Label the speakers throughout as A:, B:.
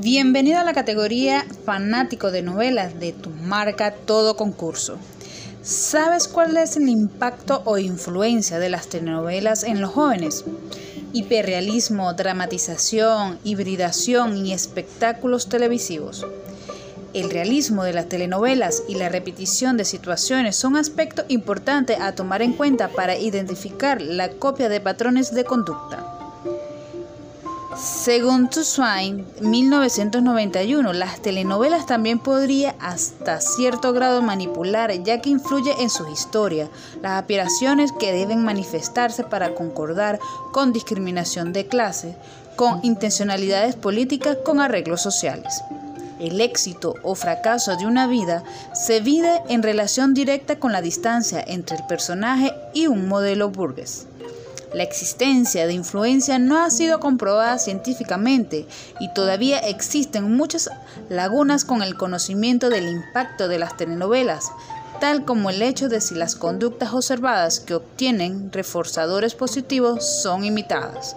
A: Bienvenido a la categoría fanático de novelas de tu marca Todo Concurso. ¿Sabes cuál es el impacto o influencia de las telenovelas en los jóvenes? Hiperrealismo, dramatización, hibridación y espectáculos televisivos. El realismo de las telenovelas y la repetición de situaciones son aspectos importantes a tomar en cuenta para identificar la copia de patrones de conducta. Según Tuswain, 1991, las telenovelas también podría hasta cierto grado manipular, ya que influye en su historia, las aspiraciones que deben manifestarse para concordar con discriminación de clase, con intencionalidades políticas, con arreglos sociales. El éxito o fracaso de una vida se vive en relación directa con la distancia entre el personaje y un modelo burgués. La existencia de influencia no ha sido comprobada científicamente y todavía existen muchas lagunas con el conocimiento del impacto de las telenovelas, tal como el hecho de si las conductas observadas que obtienen reforzadores positivos son imitadas.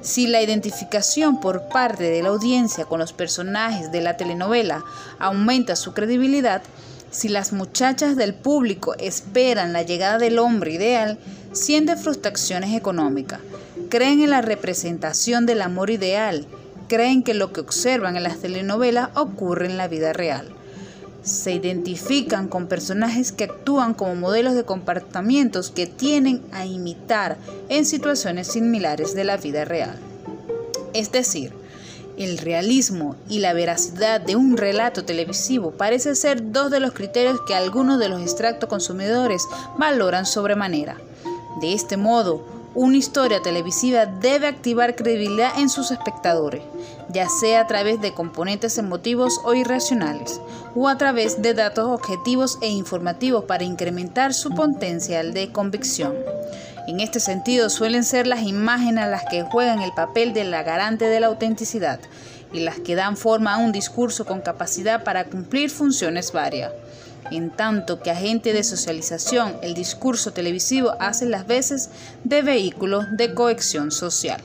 A: Si la identificación por parte de la audiencia con los personajes de la telenovela aumenta su credibilidad, si las muchachas del público esperan la llegada del hombre ideal, sienten frustraciones económicas, creen en la representación del amor ideal, creen que lo que observan en las telenovelas ocurre en la vida real. Se identifican con personajes que actúan como modelos de comportamientos que tienen a imitar en situaciones similares de la vida real. Es decir, el realismo y la veracidad de un relato televisivo parece ser dos de los criterios que algunos de los extractos consumidores valoran sobremanera. De este modo, una historia televisiva debe activar credibilidad en sus espectadores, ya sea a través de componentes emotivos o irracionales, o a través de datos objetivos e informativos para incrementar su potencial de convicción. En este sentido, suelen ser las imágenes las que juegan el papel de la garante de la autenticidad y las que dan forma a un discurso con capacidad para cumplir funciones varias. En tanto que agente de socialización, el discurso televisivo hace las veces de vehículo de cohesión social.